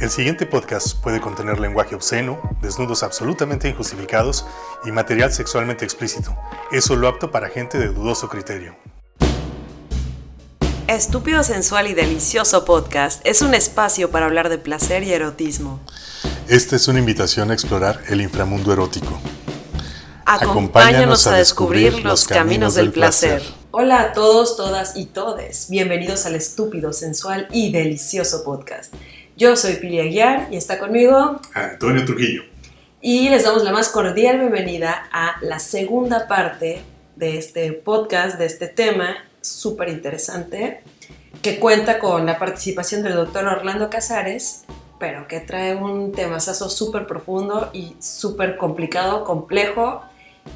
El siguiente podcast puede contener lenguaje obsceno, desnudos absolutamente injustificados y material sexualmente explícito. Es solo apto para gente de dudoso criterio. Estúpido Sensual y Delicioso Podcast es un espacio para hablar de placer y erotismo. Esta es una invitación a explorar el inframundo erótico. Acompáñanos a descubrir los caminos del placer. Hola a todos, todas y todes. Bienvenidos al Estúpido Sensual y Delicioso Podcast. Yo soy Pili Aguiar y está conmigo Antonio Trujillo. Y les damos la más cordial bienvenida a la segunda parte de este podcast, de este tema súper interesante, que cuenta con la participación del doctor Orlando Casares, pero que trae un temazazo súper profundo y súper complicado, complejo,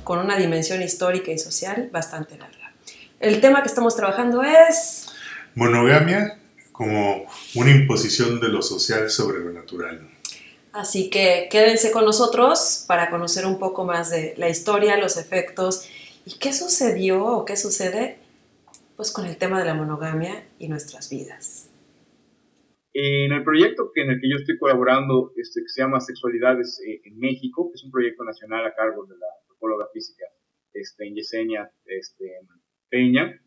con una dimensión histórica y social bastante larga. El tema que estamos trabajando es... Monogamia como una imposición de lo social sobre lo natural. Así que quédense con nosotros para conocer un poco más de la historia, los efectos y qué sucedió o qué sucede pues con el tema de la monogamia y nuestras vidas. En el proyecto que en el que yo estoy colaborando, este, que se llama Sexualidades eh, en México, que es un proyecto nacional a cargo de la antropóloga física este, Yesenia este, Peña,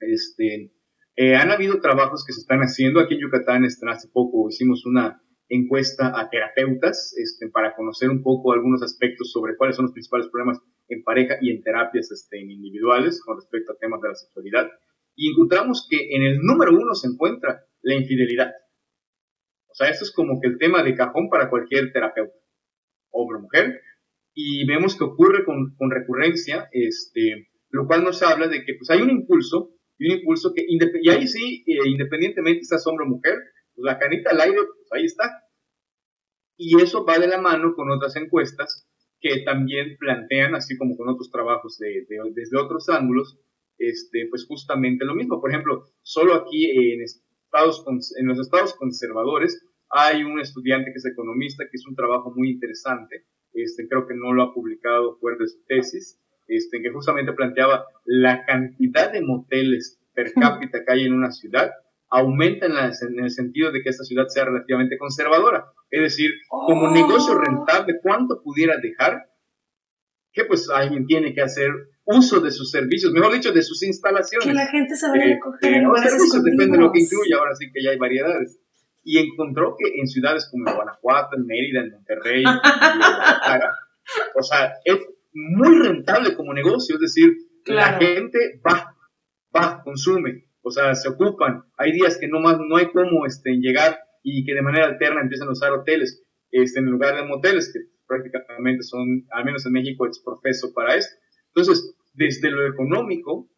este, eh, han habido trabajos que se están haciendo. Aquí en Yucatán este, hace poco hicimos una encuesta a terapeutas este, para conocer un poco algunos aspectos sobre cuáles son los principales problemas en pareja y en terapias este, individuales con respecto a temas de la sexualidad. Y encontramos que en el número uno se encuentra la infidelidad. O sea, eso es como que el tema de cajón para cualquier terapeuta, hombre o mujer. Y vemos que ocurre con, con recurrencia, este, lo cual nos habla de que pues, hay un impulso y un impulso que, y ahí sí, eh, independientemente si hombre o mujer, pues la canita al aire, pues ahí está. Y eso va de la mano con otras encuestas que también plantean, así como con otros trabajos de, desde otros ángulos, este, pues justamente lo mismo. Por ejemplo, solo aquí en, estados, en los estados conservadores hay un estudiante que es economista, que es un trabajo muy interesante, este, creo que no lo ha publicado fuera de su tesis, este, que justamente planteaba la cantidad de moteles per cápita que hay en una ciudad aumenta en, en, el sentido de que esta ciudad sea relativamente conservadora. Es decir, como Oh. negocio rentable, ¿cuánto pudiera dejar? Que pues alguien tiene que hacer uso de sus servicios, mejor dicho, de sus instalaciones. Que la gente se vaya Eh, a coger eh, eso depende de lo que incluye, ahora sí que ya hay variedades. Y encontró que en ciudades como Guanajuato, en Mérida, en Monterrey, en Guadalajara, o sea, es muy rentable como negocio, es decir, la Claro. gente va, va, consume, o sea, se ocupan. Hay días que no más, no hay cómo este, llegar y que de manera alterna empiezan a usar hoteles este, en lugar de moteles, que prácticamente son, al menos en México, es profeso para esto. Entonces, desde lo económico,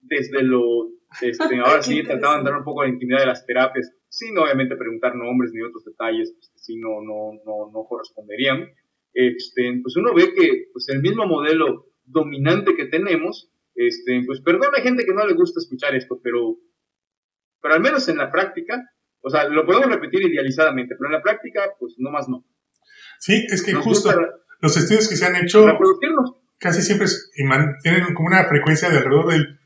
desde lo, este, ahora sí, Qué trataban de dar un poco la intimidad de las terapias, sin obviamente preguntar nombres ni otros detalles, pues, sí no, no, no, no corresponderían. Este, pues uno ve que pues, el mismo modelo dominante que tenemos, este, pues perdón, hay gente que no le gusta escuchar esto, pero, pero al menos en la práctica, o sea, lo podemos repetir idealizadamente, pero en la práctica, pues no más no. Sí, es que Nos justo gusta los estudios que se han hecho casi siempre tienen como una frecuencia de alrededor del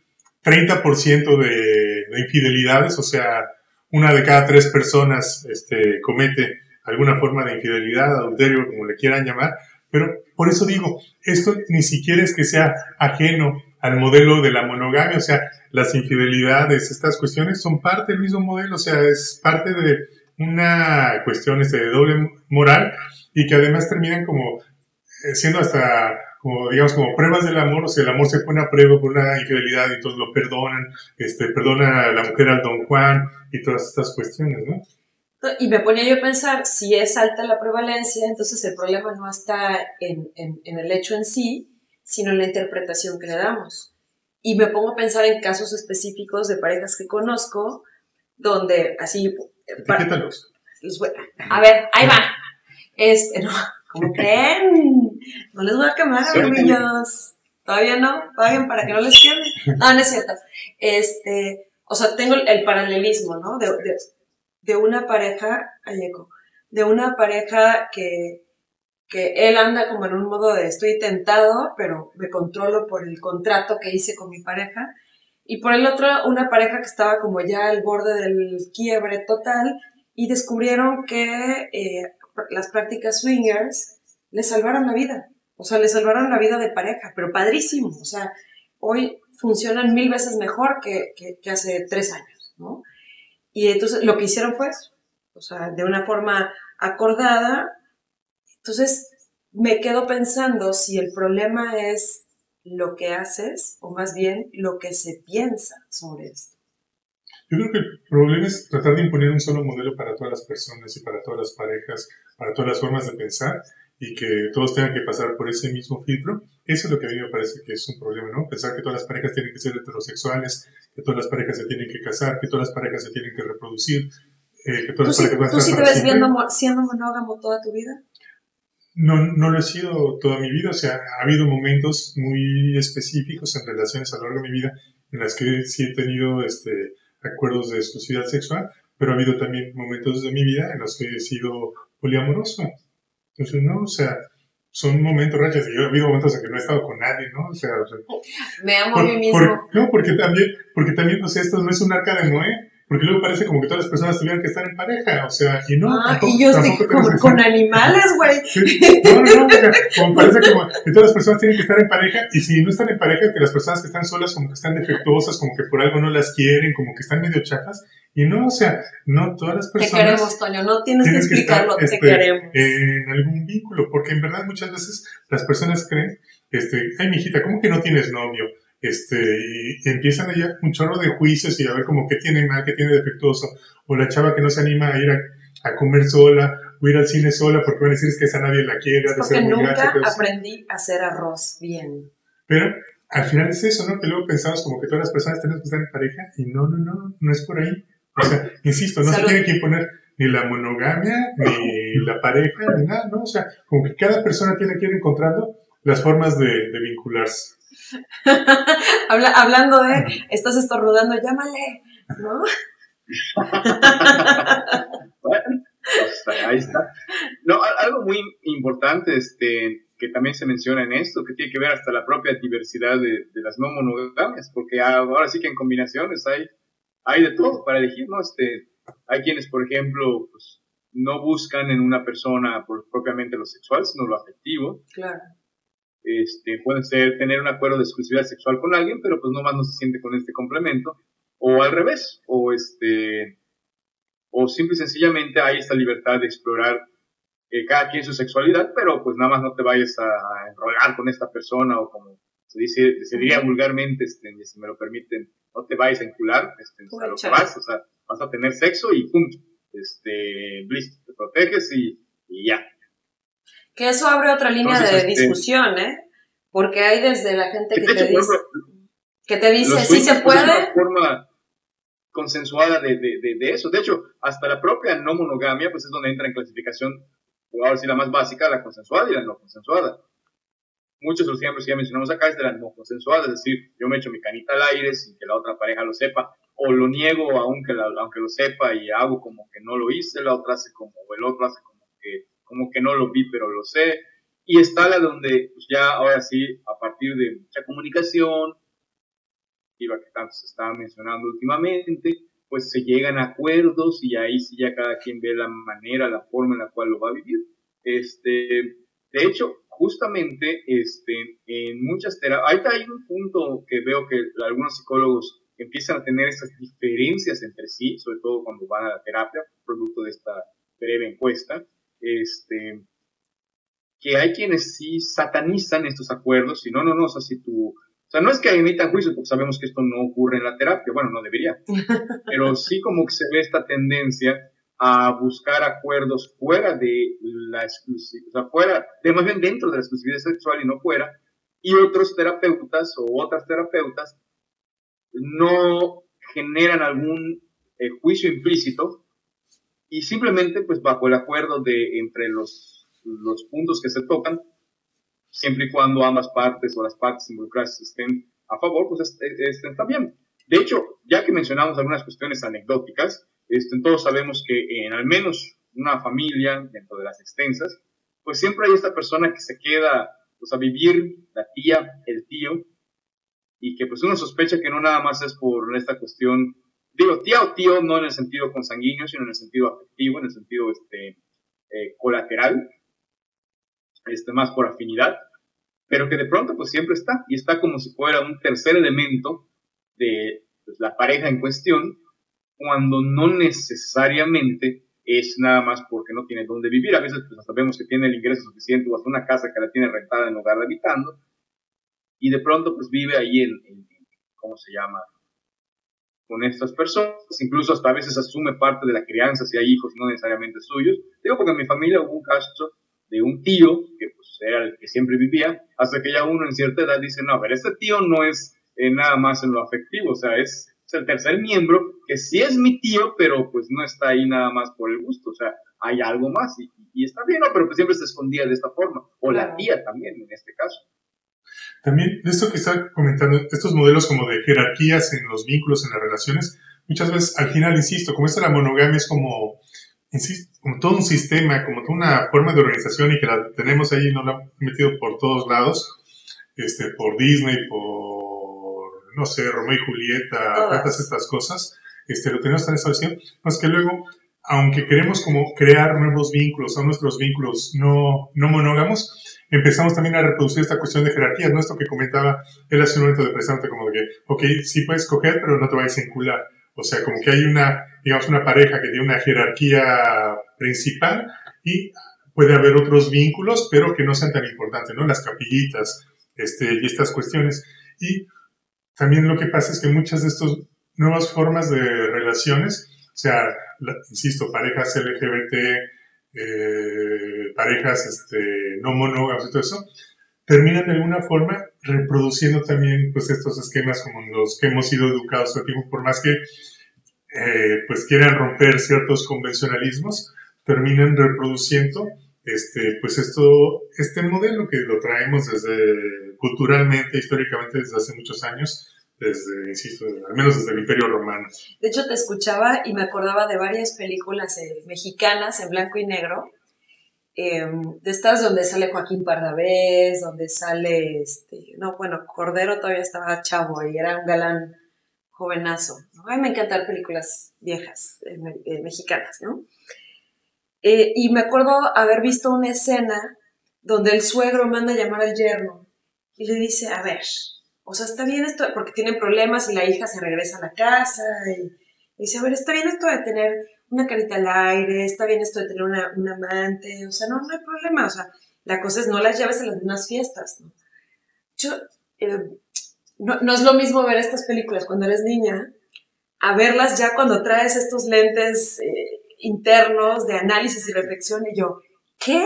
30% de, de infidelidades, o sea, una de cada tres personas este, comete alguna forma de infidelidad, adulterio, como le quieran llamar, pero por eso digo, esto ni siquiera es que sea ajeno al modelo de la monogamia, o sea, las infidelidades, estas cuestiones son parte del mismo modelo, o sea, es parte de una cuestión este, de doble moral y que además terminan como eh, siendo hasta como digamos como pruebas del amor, o sea, el amor se pone a prueba por una infidelidad y entonces lo perdonan, este, perdona a la mujer al don Juan y todas estas cuestiones, ¿no? Y me ponía yo a pensar, si es alta la prevalencia, entonces el problema no está en, en- en el hecho en sí, sino en la interpretación que le damos. Y me pongo a pensar en casos específicos de parejas que conozco, donde así... pa- Etiquétalos. les voy- a ver, ahí va. Este, no, ¿cómo creen? No les voy a quemar, amiguillos. Todavía no, paguen para que no les queme. No, no es cierto. Este, o sea, tengo el, el paralelismo, ¿no? De, de, de una pareja, ay, eco, de una pareja que, que él anda como en un modo de estoy tentado, pero me controlo por el contrato que hice con mi pareja. Y por el otro, una pareja que estaba como ya al borde del quiebre total y descubrieron que eh, las prácticas swingers les salvaron la vida. O sea, les salvaron la vida de pareja, pero padrísimo. O sea, hoy funcionan mil veces mejor que, que, hace tres años, ¿no? Y entonces lo que hicieron fue eso. O sea, de una forma acordada. Entonces, me quedo pensando si el problema es lo que haces o más bien lo que se piensa sobre esto. Yo creo que el problema es tratar de imponer un solo modelo para todas las personas y para todas las parejas, para todas las formas de pensar y que todos tengan que pasar por ese mismo filtro. Eso es lo que a mí me parece que es un problema, ¿no? Pensar que todas las parejas tienen que ser heterosexuales, que todas las parejas se tienen que casar, que todas las parejas se tienen que reproducir, eh, que todas las parejas ¿Tú sí te ves viendo, siendo monógamo toda tu vida? No, no lo he sido toda mi vida, o sea, ha habido momentos muy específicos en relaciones a lo largo de mi vida en las que sí he tenido este, acuerdos de exclusividad sexual, pero ha habido también momentos de mi vida en los que he sido poliamoroso. Entonces, no, o sea, son momentos rachas. Y yo he habido momentos en que no he estado con nadie, ¿no? O sea, me amo a mí mismo. no, porque también, porque también, o sea, esto no es un arca de Noé. Porque luego parece como que todas las personas tuvieran que estar en pareja, o sea, y no. Ah, y yo estoy con, animales, güey. No, no, no, como parece como que todas las personas tienen que estar en pareja, y si no están en pareja, que las personas que están solas como que están defectuosas, como que por algo no las quieren, como que están medio chafas, y no, o sea, no todas las personas. Te queremos, Toño, no tienes que explicarlo, te este, queremos. En algún vínculo, porque en verdad muchas veces las personas creen, este, ay, mijita, ¿cómo que no tienes novio? Este, y, empiezan allá un chorro de juicios y a ver como qué tiene mal, qué tiene defectuoso, o la chava que no se anima a ir a, comer sola, o ir al cine sola porque van a decir que esa nadie la quiere. Es porque nunca aprendí a hacer arroz bien. Pero al final es eso, ¿no? Que luego pensamos como que todas las personas tenemos que estar en pareja y no, no, no, no es por ahí. O sea, insisto, no se tiene que imponer ni la monogamia, ni la pareja, ni nada, ¿no? O sea, como que cada persona tiene que ir encontrando las formas de vincularse. hablando de, estás estornudando, llámale, ¿no? bueno, pues, ahí está. No, algo muy importante este, que también se menciona en esto, que tiene que ver hasta la propia diversidad de, las no monogamias, porque ahora sí que en combinaciones hay, hay de todo para elegir, ¿no? Este, hay quienes, por ejemplo, pues, no buscan en una persona por, propiamente lo sexual, sino lo afectivo. Claro. Este, puede ser tener un acuerdo de exclusividad sexual con alguien, pero pues nomás no se siente con este complemento, o al revés, o este, o simple y sencillamente hay esta libertad de explorar eh, cada quien su sexualidad, pero pues nada más no te vayas a, enrolar con esta persona, o como se dice, se diría vulgarmente, este, si me lo permiten, no te vayas a encular, este, a lo que vas, o sea, vas a tener sexo y punto, este, listo, te proteges y, y ya, que eso abre otra línea de este, discusión, ¿eh? Porque hay desde la gente que, te, dice, que te dice, sí se puede. Es una forma consensuada de, de, de, eso. De hecho, hasta la propia no monogamia, pues es donde entra en clasificación, o ahora sí la más básica, la consensuada y la no consensuada. Muchos de los ejemplos que ya mencionamos acá es de la no consensuada, es decir, yo me echo mi canita al aire sin que la otra pareja lo sepa, o lo niego aunque, aunque lo sepa y hago como que no lo hice, la otra hace como, o el otro hace como que como que no lo vi, pero lo sé. Y está la donde pues ya ahora sí, a partir de mucha comunicación, y lo que tanto se estaba mencionando últimamente, pues se llegan a acuerdos y ahí sí ya cada quien ve la manera, la forma en la cual lo va a vivir. Este, de hecho, justamente este, en muchas terapias, ahorita hay un punto que veo que algunos psicólogos empiezan a tener estas diferencias entre sí, sobre todo cuando van a la terapia, producto de esta breve encuesta, este, que hay quienes sí satanizan estos acuerdos y no, no, no, o sea, si tú, o sea, no es que emitan juicios porque sabemos que esto no ocurre en la terapia, bueno, no debería, pero sí como que se ve esta tendencia a buscar acuerdos fuera de la exclusividad, o sea, fuera, de más bien dentro de la exclusividad sexual y no fuera, y otros terapeutas o otras terapeutas no generan algún eh, juicio implícito y simplemente pues bajo el acuerdo de entre los, los puntos que se tocan, siempre y cuando ambas partes o las partes involucradas estén a favor, pues está bien. De hecho, ya que mencionamos algunas cuestiones anecdóticas, este, todos sabemos que en al menos una familia, dentro de las extensas, pues siempre hay esta persona que se queda pues, a vivir, la tía, el tío, y que pues uno sospecha que no nada más es por esta cuestión digo, tía o tío no en el sentido consanguíneo, sino en el sentido afectivo, en el sentido este, eh, colateral, este, más por afinidad, pero que de pronto pues siempre está, y está como si fuera un tercer elemento de pues, la pareja en cuestión, cuando no necesariamente es nada más porque no tiene dónde vivir. A veces pues sabemos que tiene el ingreso suficiente o hasta una casa que la tiene rentada en lugar de habitando, y de pronto pues vive ahí en, en ¿cómo se llama? Con estas personas, incluso hasta a veces asume parte de la crianza si hay hijos no necesariamente suyos. Digo porque en mi familia hubo un caso de un tío que pues, era el que siempre vivía, hasta que ya uno en cierta edad dice, no, ver, este tío no es eh, nada más en lo afectivo, o sea, es, el tercer miembro que sí es mi tío, pero pues no está ahí nada más por el gusto, o sea, hay algo más y, y está bien, ¿no? Pero pues siempre se escondía de esta forma, o la tía también en este caso. También, esto que está comentando, estos modelos como de jerarquías en los vínculos, en las relaciones, muchas veces al final, insisto, como esto de la monogamia es como, insisto, como todo un sistema, como toda una forma de organización y que la tenemos ahí, no la han metido por todos lados, este, por Disney, por no sé, Romeo y Julieta, todas. estas cosas, este, lo tenemos tan establecido, más que luego, aunque queremos como crear nuevos vínculos, son nuestros vínculos no, no monógamos, empezamos también a reproducir esta cuestión de jerarquías, ¿no? Esto que comentaba él hace un momento de presente, como que, ok, sí puedes coger, pero no te vayas a encular. O sea, como que hay una, digamos, una pareja que tiene una jerarquía principal y puede haber otros vínculos, pero que no sean tan importantes, ¿no? Las capillitas, este, y estas cuestiones. Y también lo que pasa es que muchas de estas nuevas formas de relaciones, o sea, insisto, parejas LGBT, eh, parejas este, no monógamas y todo eso, terminan de alguna forma reproduciendo también pues estos esquemas como los que hemos sido educados a tiempo, por más que eh, pues quieran romper ciertos convencionalismos, terminan reproduciendo este, pues esto, este modelo que lo traemos desde culturalmente, históricamente desde hace muchos años, desde, insisto, al menos desde el Imperio Romano. De hecho, te escuchaba y me acordaba de varias películas eh, mexicanas en blanco y negro, em, de estas donde sale Joaquín Pardavés, donde sale, este, no, bueno, Cordero todavía estaba chavo y era un galán jovenazo. A mí me encantan películas viejas, eh, eh, mexicanas, ¿no? Y me acuerdo haber visto una escena donde el suegro manda a llamar al yerno y le dice, a ver, o sea, está bien esto, porque tienen problemas y la hija se regresa a la casa y, dice, a ver, está bien esto de tener una carita al aire, está bien esto de tener una, un amante, o sea, no, no hay problema, o sea, la cosa es no las lleves a las mismas fiestas, ¿no? Yo, eh, no, no, es lo mismo ver estas películas cuando eres niña a verlas ya cuando traes estos lentes eh, internos de análisis y reflexión y yo, ¿qué?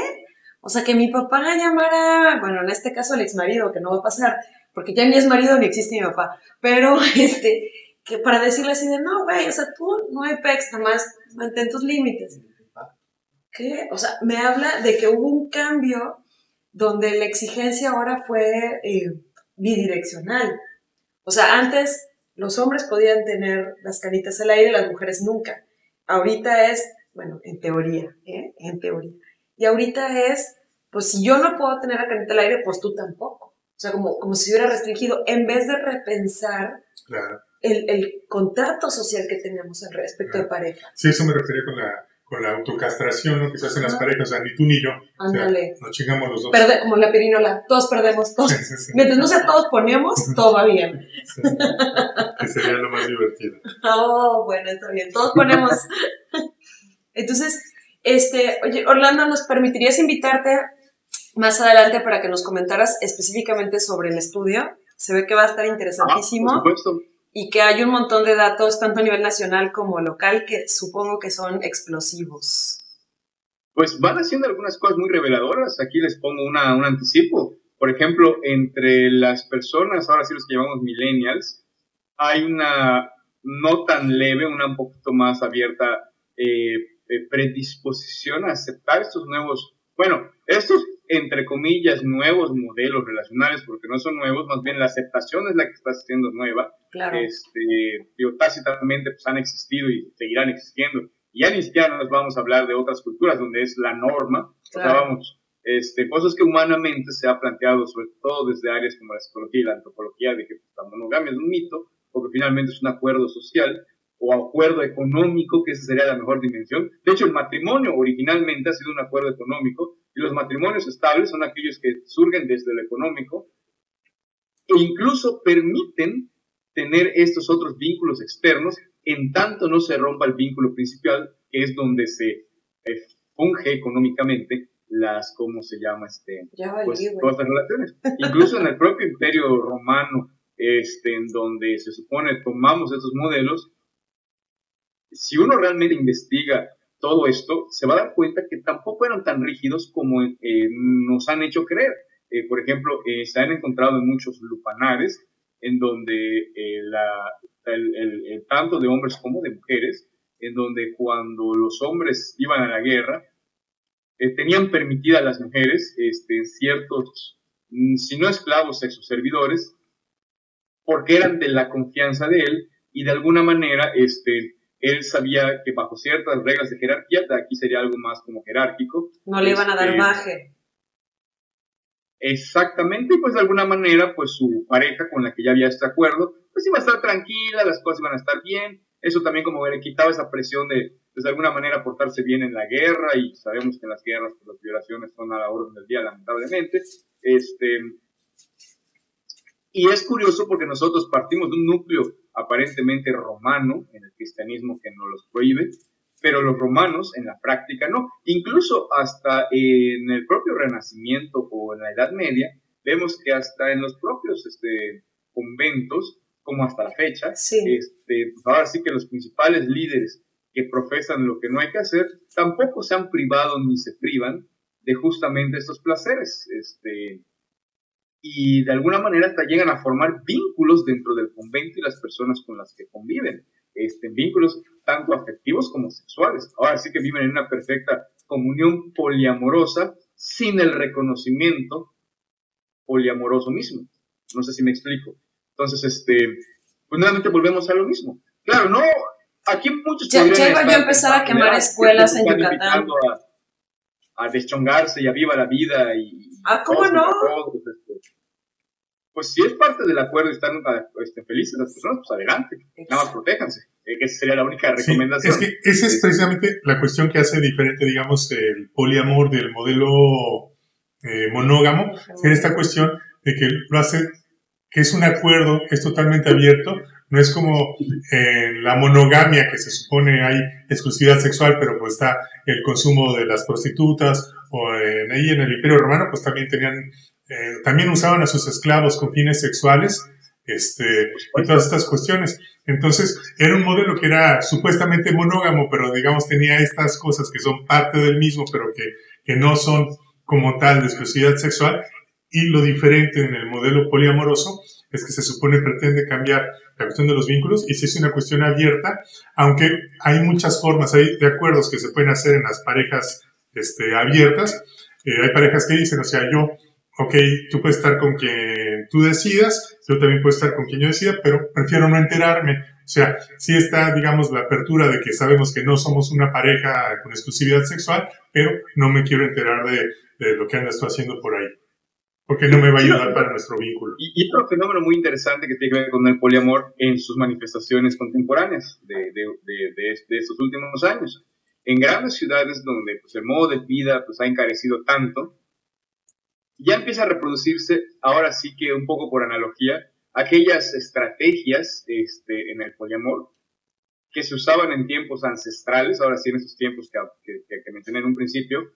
O sea, que mi papá la llamara, bueno, en este caso el ex marido, que no va a pasar, porque ya ni es marido ni existe mi papá, pero este, que para decirle así de, no, güey, o sea, tú no hay pex, nada más mantén tus límites. ¿Qué? O sea, me habla de que hubo un cambio donde la exigencia ahora fue eh, bidireccional. O sea, antes los hombres podían tener las canitas al aire, las mujeres nunca ahorita es, bueno, en teoría, ¿eh? en teoría. Y ahorita es, pues si yo no puedo tener la caneta al aire, pues tú tampoco. O sea, como, como si hubiera restringido, en vez de repensar el, el, contrato social que tenemos al respecto de pareja. Sí, eso me refería con la, con la autocastración ¿no? que se hacen las parejas, o sea, ni tú ni yo. Ándale. nos chingamos los dos. Perde, como la pirinola, todos perdemos, todos. Mientras no sea todos ponemos, todo va bien. que sería lo más divertido. Oh, bueno, está bien, todos ponemos. Entonces, este, oye, Orlando, ¿nos permitirías invitarte más adelante para que nos comentaras específicamente sobre el estudio? Se ve que va a estar interesantísimo. Ah, por supuesto y que hay un montón de datos, tanto a nivel nacional como local, que supongo que son explosivos. Pues van haciendo algunas cosas muy reveladoras. Aquí les pongo una, un anticipo. Por ejemplo, entre las personas, ahora sí los que llamamos millennials, hay una no tan leve, una un poquito más abierta eh, eh, predisposición a aceptar estos nuevos, bueno, estos entre comillas, nuevos modelos relacionales, porque no son nuevos, más bien la aceptación es la que está siendo nueva. Claro. Este, tácitamente pues, han existido y seguirán existiendo. Y ya ni siquiera nos vamos a hablar de otras culturas donde es la norma. Claro. O sea, vamos, este, cosas que humanamente se ha planteado, sobre todo desde áreas como la psicología y la antropología, de que pues, la monogamia es un mito, porque finalmente es un acuerdo social, o acuerdo económico, que esa sería la mejor dimensión. De hecho, el matrimonio originalmente ha sido un acuerdo económico y los matrimonios estables son aquellos que surgen desde lo económico e incluso permiten tener estos otros vínculos externos en tanto no se rompa el vínculo principal, que es donde se eh, funge económicamente las, ¿cómo se llama? Este, pues, todas las relaciones. Incluso en el propio imperio romano, este, en donde se supone tomamos estos modelos, si uno realmente investiga todo esto, se va a dar cuenta que tampoco eran tan rígidos como eh, nos han hecho creer. Eh, por ejemplo, eh, se han encontrado en muchos lupanares en donde el, tanto de hombres como de mujeres, en donde cuando los hombres iban a la guerra, tenían permitida a las mujeres este, ciertos, mm, si no esclavos, servidores, porque eran de la confianza de él y de alguna manera este, él sabía que bajo ciertas reglas de jerarquía, de aquí sería algo más como jerárquico. No le iban a dar baje. Este, exactamente, y pues de alguna manera, pues su pareja con la que ya había este acuerdo, pues iba a estar tranquila, las cosas iban a estar bien. Eso también como le quitaba esa presión de, pues de alguna manera portarse bien en la guerra, y sabemos que en las guerras pues, las violaciones son a la orden del día, lamentablemente. Este, y es curioso porque nosotros partimos de un núcleo aparentemente romano en el cristianismo que no los prohíbe, pero los romanos en la práctica no. Incluso hasta en el propio Renacimiento o en la Edad Media, vemos que hasta en los propios este, conventos, como hasta la fecha, este, pues ahora sí que los principales líderes que profesan lo que no hay que hacer, tampoco se han privado ni se privan de justamente estos placeres. Este, y de alguna manera hasta llegan a formar vínculos dentro del convento y las personas con las que conviven, este, vínculos tanto afectivos como sexuales. Ahora sí que viven en una perfecta comunión poliamorosa sin el reconocimiento poliamoroso mismo. No sé si me explico. Entonces, este, pues nuevamente volvemos a lo mismo. Claro, no, aquí muchos... Ya, ya iba yo a empezar a quemar escuelas en Yucatán. A, a, deschongarse y a viva la vida y... Ah, ¿cómo no? Pues si es parte del acuerdo y están este, felices las personas, pues adelante, nada más protéjanse. Eh, esa sería la única recomendación. es que esa es precisamente la cuestión que hace diferente, digamos, el poliamor del modelo eh, monógamo, en esta cuestión de que lo hace, que es un acuerdo, es totalmente abierto, no es como eh, la monogamia que se supone hay exclusividad sexual, pero pues está el consumo de las prostitutas, o en, ahí en el Imperio Romano pues también tenían eh, también usaban a sus esclavos con fines sexuales este, y todas estas cuestiones. Entonces, era un modelo que era supuestamente monógamo, pero digamos tenía estas cosas que son parte del mismo, pero que, que no son como tal de exclusividad sexual. Y lo diferente en el modelo poliamoroso es que se supone pretende cambiar la cuestión de los vínculos y si es una cuestión abierta, aunque hay muchas formas, hay de acuerdos que se pueden hacer en las parejas este, abiertas. Eh, hay parejas que dicen, o sea, yo ok, tú puedes estar con quien tú decidas, yo también puedo estar con quien yo decida, pero prefiero no enterarme. O sea, sí está, digamos, la apertura de que sabemos que no somos una pareja con exclusividad sexual, pero no me quiero enterar de, de lo que andas tú haciendo por ahí. Porque no me va a ayudar para nuestro vínculo. Y, otro fenómeno muy interesante que tiene que ver con el poliamor en sus manifestaciones contemporáneas de, de, de, de estos últimos años. En grandes ciudades donde pues, el modo de vida pues, ha encarecido tanto, ya empieza a reproducirse, ahora sí que un poco por analogía, aquellas estrategias este, en el poliamor que se usaban en tiempos ancestrales, ahora sí en esos tiempos que, que, mencioné en un principio,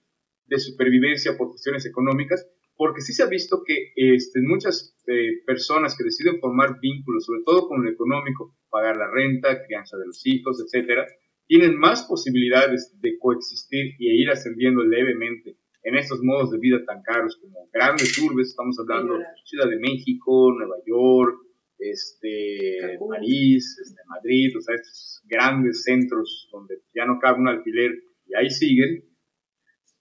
de supervivencia por cuestiones económicas, porque sí se ha visto que este, muchas eh, personas que deciden formar vínculos, sobre todo con lo económico, pagar la renta, crianza de los hijos, etcétera, tienen más posibilidades de coexistir y ir ascendiendo levemente en estos modos de vida tan caros como grandes urbes, estamos hablando de Ciudad de México, Nueva York, este, París, este, Madrid, o sea, estos grandes centros donde ya no cabe un alquiler y ahí siguen.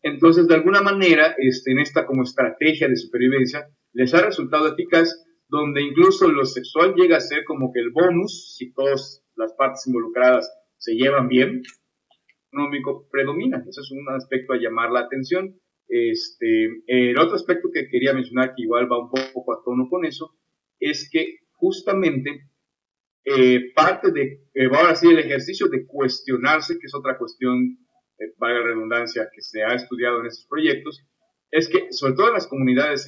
Entonces, de alguna manera, este, en esta como estrategia de supervivencia, les ha resultado eficaz, donde incluso lo sexual llega a ser como que el bonus, si todas las partes involucradas se llevan bien, económico predomina. Eso es un aspecto a llamar la atención. Este, el otro aspecto que quería mencionar, que igual va un poco a tono con eso, es que justamente eh, parte de, eh, ahora sí, el ejercicio de cuestionarse, que es otra cuestión, eh, la redundancia, que se ha estudiado en estos proyectos, es que, sobre todo en las comunidades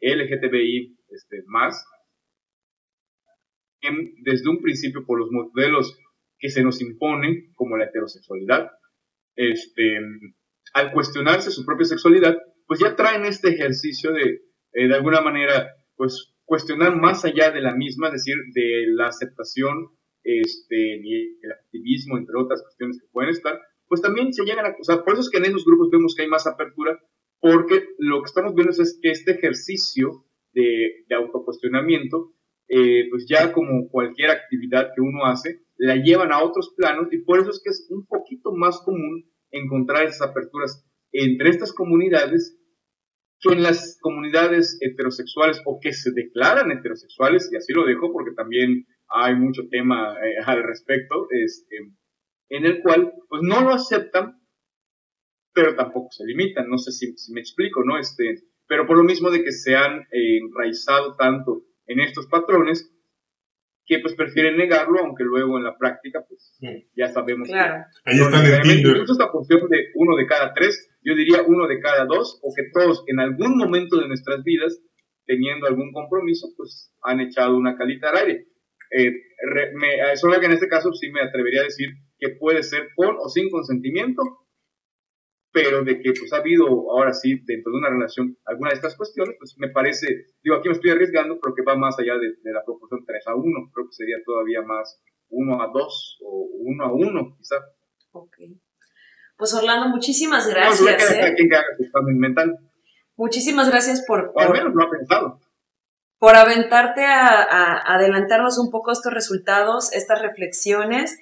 LGTBI este, más, desde un principio por los modelos que se nos imponen, como la heterosexualidad, este, al cuestionarse su propia sexualidad, pues ya traen este ejercicio de, de alguna manera, pues cuestionar más allá de la misma, es decir, de la aceptación este, y el activismo, entre otras cuestiones que pueden estar, pues también se llegan a, sea, por eso es que en esos grupos vemos que hay más apertura, porque lo que estamos viendo es que este ejercicio de, de autocuestionamiento, eh, pues ya como cualquier actividad que uno hace, la llevan a otros planos y por eso es que es un poquito más común encontrar esas aperturas entre estas comunidades en las comunidades heterosexuales o que se declaran heterosexuales, y así lo dejo porque también hay mucho tema eh, al respecto, este, en el cual pues no lo aceptan, pero tampoco se limitan, no sé si, me explico, ¿no? Este, pero por lo mismo de que se han eh, enraizado tanto en estos patrones, que pues prefieren negarlo, aunque luego en la práctica pues ya sabemos claro. que ahí están en Incluso esta función de uno de cada tres, yo diría uno de cada dos, o que todos en algún momento de nuestras vidas, teniendo algún compromiso, pues han echado una calita al aire. Eh, me, solo que en este caso sí me atrevería a decir que puede ser con o sin consentimiento, pero de que pues ha habido ahora sí dentro de una relación alguna de estas cuestiones, pues me parece, digo, aquí me estoy arriesgando, pero que va más allá de, la proporción 3 a 1, creo que sería todavía más 1 a 2 o 1 a 1 quizá. Ok. Pues Orlando, muchísimas gracias. No, ¿eh? que haga su mental. Muchísimas gracias por... al menos lo ha pensado. Por aventarte a, a adelantarnos un poco estos resultados, estas reflexiones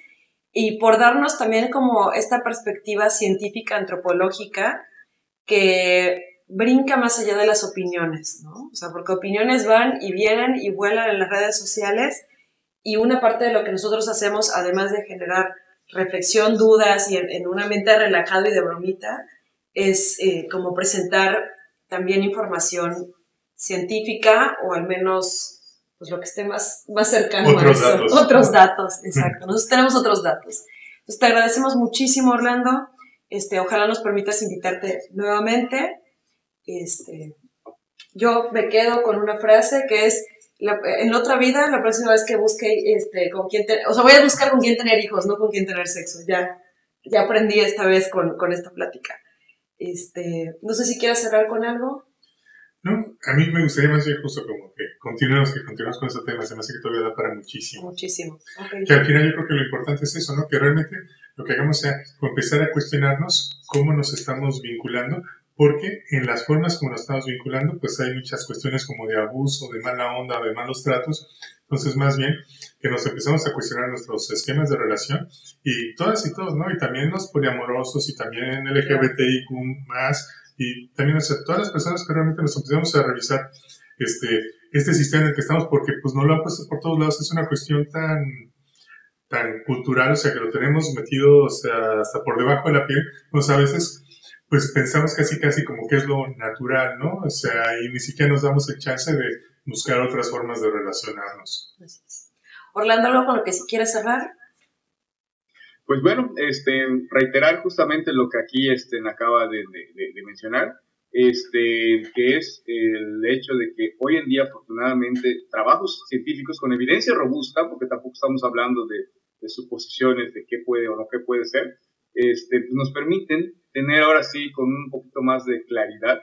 y por darnos también como esta perspectiva científica, antropológica, que brinca más allá de las opiniones, ¿no? O sea, porque opiniones van y vienen y vuelan en las redes sociales y una parte de lo que nosotros hacemos, además de generar reflexión, dudas y en, una mente relajada y de bromita, es eh, como presentar también información científica o al menos pues lo que esté más, más cercano otros a eso. Datos. Otros datos, exacto. Nosotros tenemos otros datos. Entonces te agradecemos muchísimo, Orlando. Este, ojalá nos permitas invitarte nuevamente. Este, yo me quedo con una frase que es, en otra vida, la próxima vez que busque este, con quién tener, o sea, voy a buscar con quién tener hijos, no con quién tener sexo. Ya, ya aprendí esta vez con, con esta plática. Este, no sé si quieres cerrar con algo. No, a mí me gustaría más bien justo como que continuemos, que continuemos con este tema, se me hace que todavía da para muchísimo. Muchísimo. Que al final yo creo que lo importante es eso, ¿no? Que realmente lo que hagamos sea empezar a cuestionarnos cómo nos estamos vinculando, porque en las formas como nos estamos vinculando, pues hay muchas cuestiones como de abuso, de mala onda, de malos tratos. Entonces, más bien, que nos empezamos a cuestionar nuestros esquemas de relación y todas y todos, ¿no? Y también los poliamorosos y también LGBTIQ más y también sea, todas las personas que realmente nos empezamos a revisar este, este sistema en el que estamos, porque pues no lo han puesto por todos lados, es una cuestión tan, tan cultural, o sea, que lo tenemos metido, o sea, hasta por debajo de la piel, pues a veces pues pensamos casi casi como que es lo natural, ¿no? O sea, y ni siquiera nos damos el chance de buscar otras formas de relacionarnos. Orlando, ¿algo con lo que si quieres cerrar? Pues bueno, este, reiterar justamente lo que aquí este, acaba de, mencionar, este, que es el hecho de que hoy en día, afortunadamente, trabajos científicos con evidencia robusta, porque tampoco estamos hablando de, suposiciones de qué puede o no qué puede ser, este, pues nos permiten tener ahora sí con un poquito más de claridad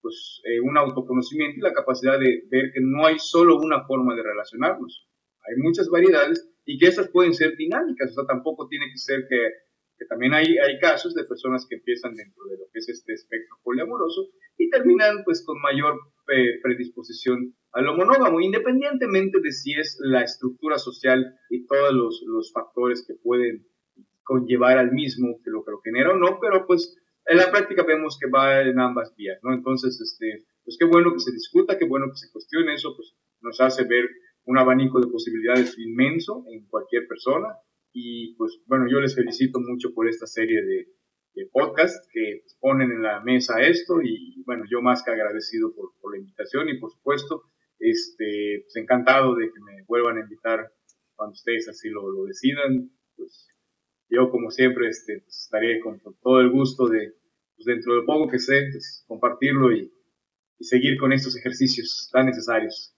pues, eh, un autoconocimiento y la capacidad de ver que no hay solo una forma de relacionarnos, hay muchas variedades y que esas pueden ser dinámicas, o sea, tampoco tiene que ser que, que también hay, hay casos de personas que empiezan dentro de lo que es este espectro poliamoroso y terminan pues con mayor eh, predisposición a lo monógamo, independientemente de si es la estructura social y todos los, los factores que pueden conllevar al mismo que lo que lo genera o no, pero pues en la práctica vemos que va en ambas vías, ¿no? Entonces, este, pues qué bueno que se discuta, qué bueno que se cuestione eso, pues nos hace ver un abanico de posibilidades inmenso en cualquier persona. Y pues bueno, yo les felicito mucho por esta serie de, de podcasts que ponen en la mesa esto y bueno, yo más que agradecido por, la invitación y por supuesto, este, pues encantado de que me vuelvan a invitar cuando ustedes así lo, lo decidan, pues yo como siempre este, pues, estaré con, todo el gusto de, pues, dentro de poco que sé, pues, compartirlo y seguir con estos ejercicios tan necesarios.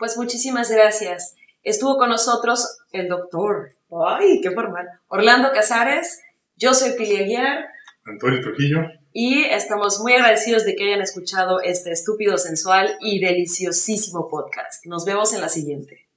Pues muchísimas gracias. Estuvo con nosotros el doctor, ay, qué formal, Orlando Casares, yo soy Pili Aguiar. Antonio Trujillo. Y estamos muy agradecidos de que hayan escuchado este estúpido, sensual y deliciosísimo podcast. Nos vemos en la siguiente.